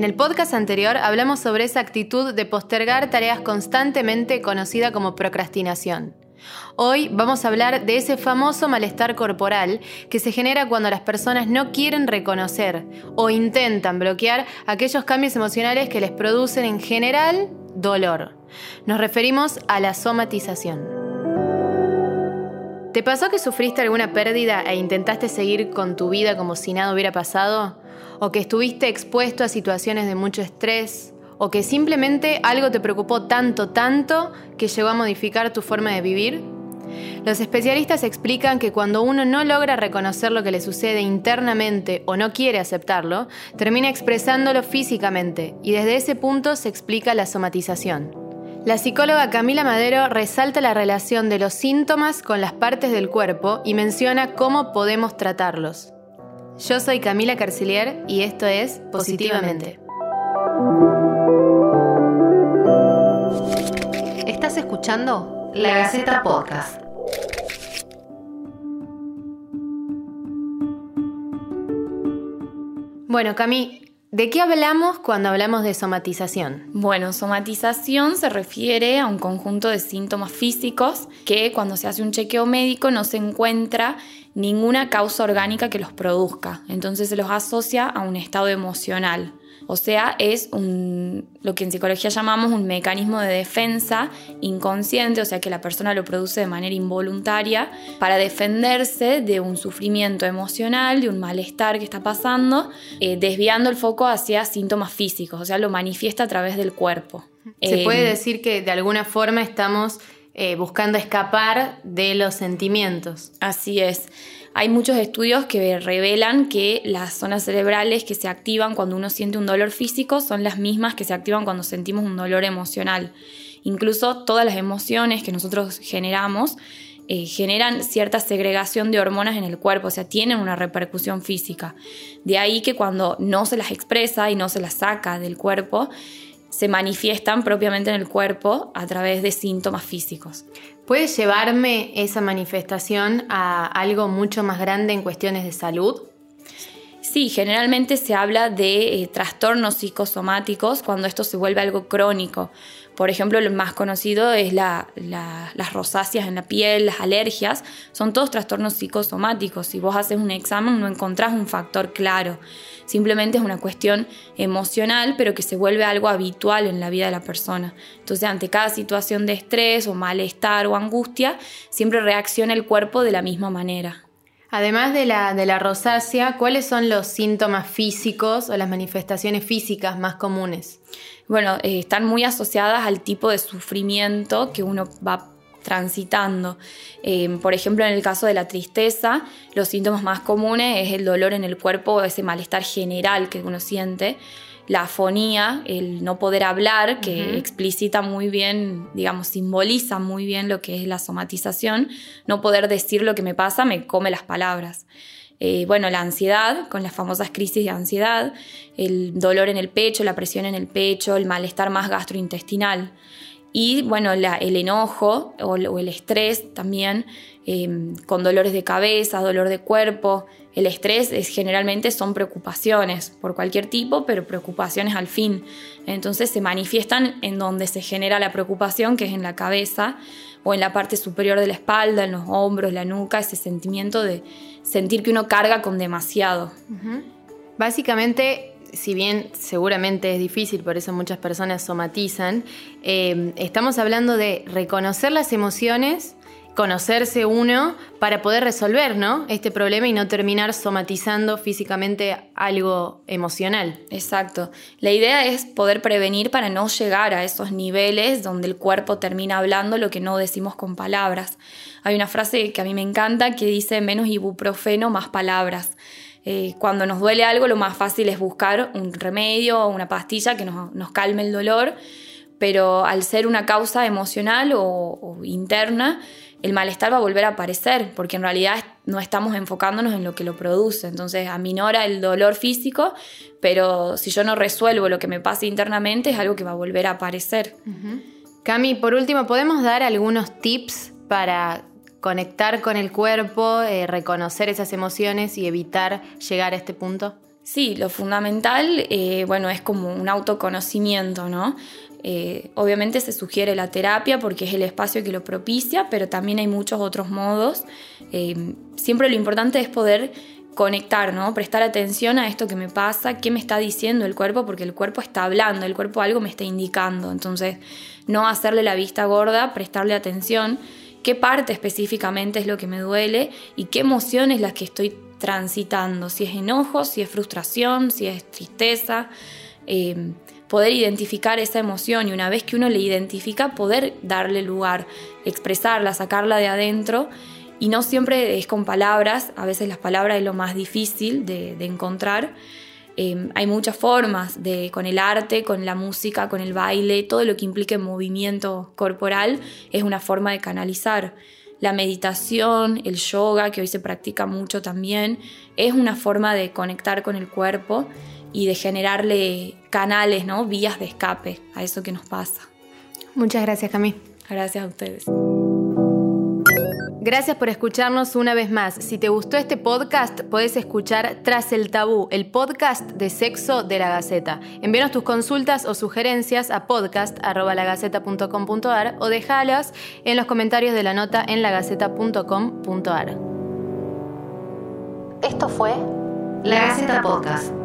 En el podcast anterior hablamos sobre esa actitud de postergar tareas constantemente conocida como procrastinación. Hoy vamos a hablar de ese famoso malestar corporal que se genera cuando las personas no quieren reconocer o intentan bloquear aquellos cambios emocionales que les producen en general dolor. Nos referimos a la somatización. ¿Te pasó que sufriste alguna pérdida e intentaste seguir con tu vida como si nada hubiera pasado? ¿O que estuviste expuesto a situaciones de mucho estrés o que simplemente algo te preocupó tanto, tanto que llegó a modificar tu forma de vivir? Los especialistas explican que cuando uno no logra reconocer lo que le sucede internamente o no quiere aceptarlo, termina expresándolo físicamente y desde ese punto se explica la somatización. La psicóloga Camila Madero resalta la relación de los síntomas con las partes del cuerpo y menciona cómo podemos tratarlos. Yo soy Camila Carcilier y esto es Positivamente. Estás escuchando La Gaceta Podcast. Bueno, Cami, ¿de qué hablamos cuando hablamos de somatización? Bueno, somatización se refiere a un conjunto de síntomas físicos que cuando se hace un chequeo médico no se encuentra ninguna causa orgánica que los produzca. Entonces se los asocia a un estado emocional. O sea, es un, lo que en psicología llamamos un mecanismo de defensa inconsciente, o sea que la persona lo produce de manera involuntaria para defenderse de un sufrimiento emocional, de un malestar que está pasando, eh, desviando el foco hacia síntomas físicos, o sea, lo manifiesta a través del cuerpo. Se puede eh, decir que de alguna forma estamos eh, buscando escapar de los sentimientos. Así es. Hay muchos estudios que revelan que las zonas cerebrales que se activan cuando uno siente un dolor físico son las mismas que se activan cuando sentimos un dolor emocional. Incluso todas las emociones que nosotros generamos eh, generan cierta segregación de hormonas en el cuerpo, o sea, tienen una repercusión física. De ahí que cuando no se las expresa y no se las saca del cuerpo, se manifiestan propiamente en el cuerpo a través de síntomas físicos. ¿Puede llevarme esa manifestación a algo mucho más grande en cuestiones de salud? Sí, generalmente se habla de eh, trastornos psicosomáticos cuando esto se vuelve algo crónico. Por ejemplo, lo más conocido es las rosáceas en la piel, las alergias, son todos trastornos psicosomáticos. Si vos haces un examen no encontrás un factor claro. Simplemente es una cuestión emocional, pero que se vuelve algo habitual en la vida de la persona. Entonces, ante cada situación de estrés o malestar o angustia, siempre reacciona el cuerpo de la misma manera. Además de la, de la rosácea, ¿cuáles son los síntomas físicos o las manifestaciones físicas más comunes? Bueno, eh, están muy asociadas al tipo de sufrimiento que uno va transitando. Em, por ejemplo, en el caso de la tristeza, los síntomas más comunes es el dolor en el cuerpo, ese malestar general que uno siente, la afonía, el no poder hablar, que explicita muy bien, digamos, simboliza muy bien lo que es la somatización, no poder decir lo que me pasa, me come las palabras. Eh, bueno, la ansiedad, con las famosas crisis de ansiedad, el dolor en el pecho, la presión en el pecho, el malestar más gastrointestinal. Y bueno, el enojo o, el estrés también, em, con dolores de cabeza, dolor de cuerpo. El estrés es, generalmente son preocupaciones por cualquier tipo, pero preocupaciones al fin. Entonces se manifiestan en donde se genera la preocupación, que es en la cabeza o en la parte superior de la espalda, en los hombros, la nuca, ese sentimiento de sentir que uno carga con demasiado. Básicamente si bien seguramente es difícil, por eso muchas personas somatizan, eh, estamos hablando de reconocer las emociones, conocerse uno para poder resolver ¿no? este problema y no terminar somatizando físicamente algo emocional. Exacto. La idea es poder prevenir para no llegar a esos niveles donde el cuerpo termina hablando lo que no decimos con palabras. Hay una frase que a mí me encanta que dice menos ibuprofeno, más palabras. Eh, cuando nos duele algo, lo más fácil es buscar un remedio o una pastilla que nos, calme el dolor, pero al ser una causa emocional o, interna, el malestar va a volver a aparecer, porque en realidad no estamos enfocándonos en lo que lo produce. Entonces aminora el dolor físico, pero si yo no resuelvo lo que me pasa internamente, es algo que va a volver a aparecer. Cami, por último, ¿podemos dar algunos tips para conectar con el cuerpo, eh, reconocer esas emociones y evitar llegar a este punto? Sí, lo fundamental, eh, bueno, es como un autoconocimiento, ¿no? Eh, obviamente se sugiere la terapia porque es el espacio que lo propicia, pero también hay muchos otros modos. Eh, siempre lo importante es poder conectar, ¿no? Prestar atención a esto que me pasa, qué me está diciendo el cuerpo, porque el cuerpo está hablando, el cuerpo algo me está indicando. Entonces, no hacerle la vista gorda, prestarle atención, qué parte específicamente es lo que me duele y qué emoción es la que estoy transitando, si es enojo, si es frustración, si es tristeza. Eh, poder identificar esa emoción y una vez que uno le identifica, poder darle lugar, expresarla, sacarla de adentro. Y no siempre es con palabras, a veces las palabras es lo más difícil de, encontrar. Eh, hay muchas formas, de, con el arte, con la música, con el baile, todo lo que implique movimiento corporal es una forma de canalizar. La meditación, el yoga, que hoy se practica mucho también, es una forma de conectar con el cuerpo y de generarle canales, ¿no? vías de escape a eso que nos pasa. Muchas gracias, Cami. Gracias a ustedes. Gracias por escucharnos una vez más. Si te gustó este podcast, puedes escuchar Tras el Tabú, el podcast de sexo de la Gaceta. Envíanos tus consultas o sugerencias a podcast.lagaceta.com.ar o déjalas en los comentarios de la nota en lagaceta.com.ar. Esto fue La Gaceta Podcast.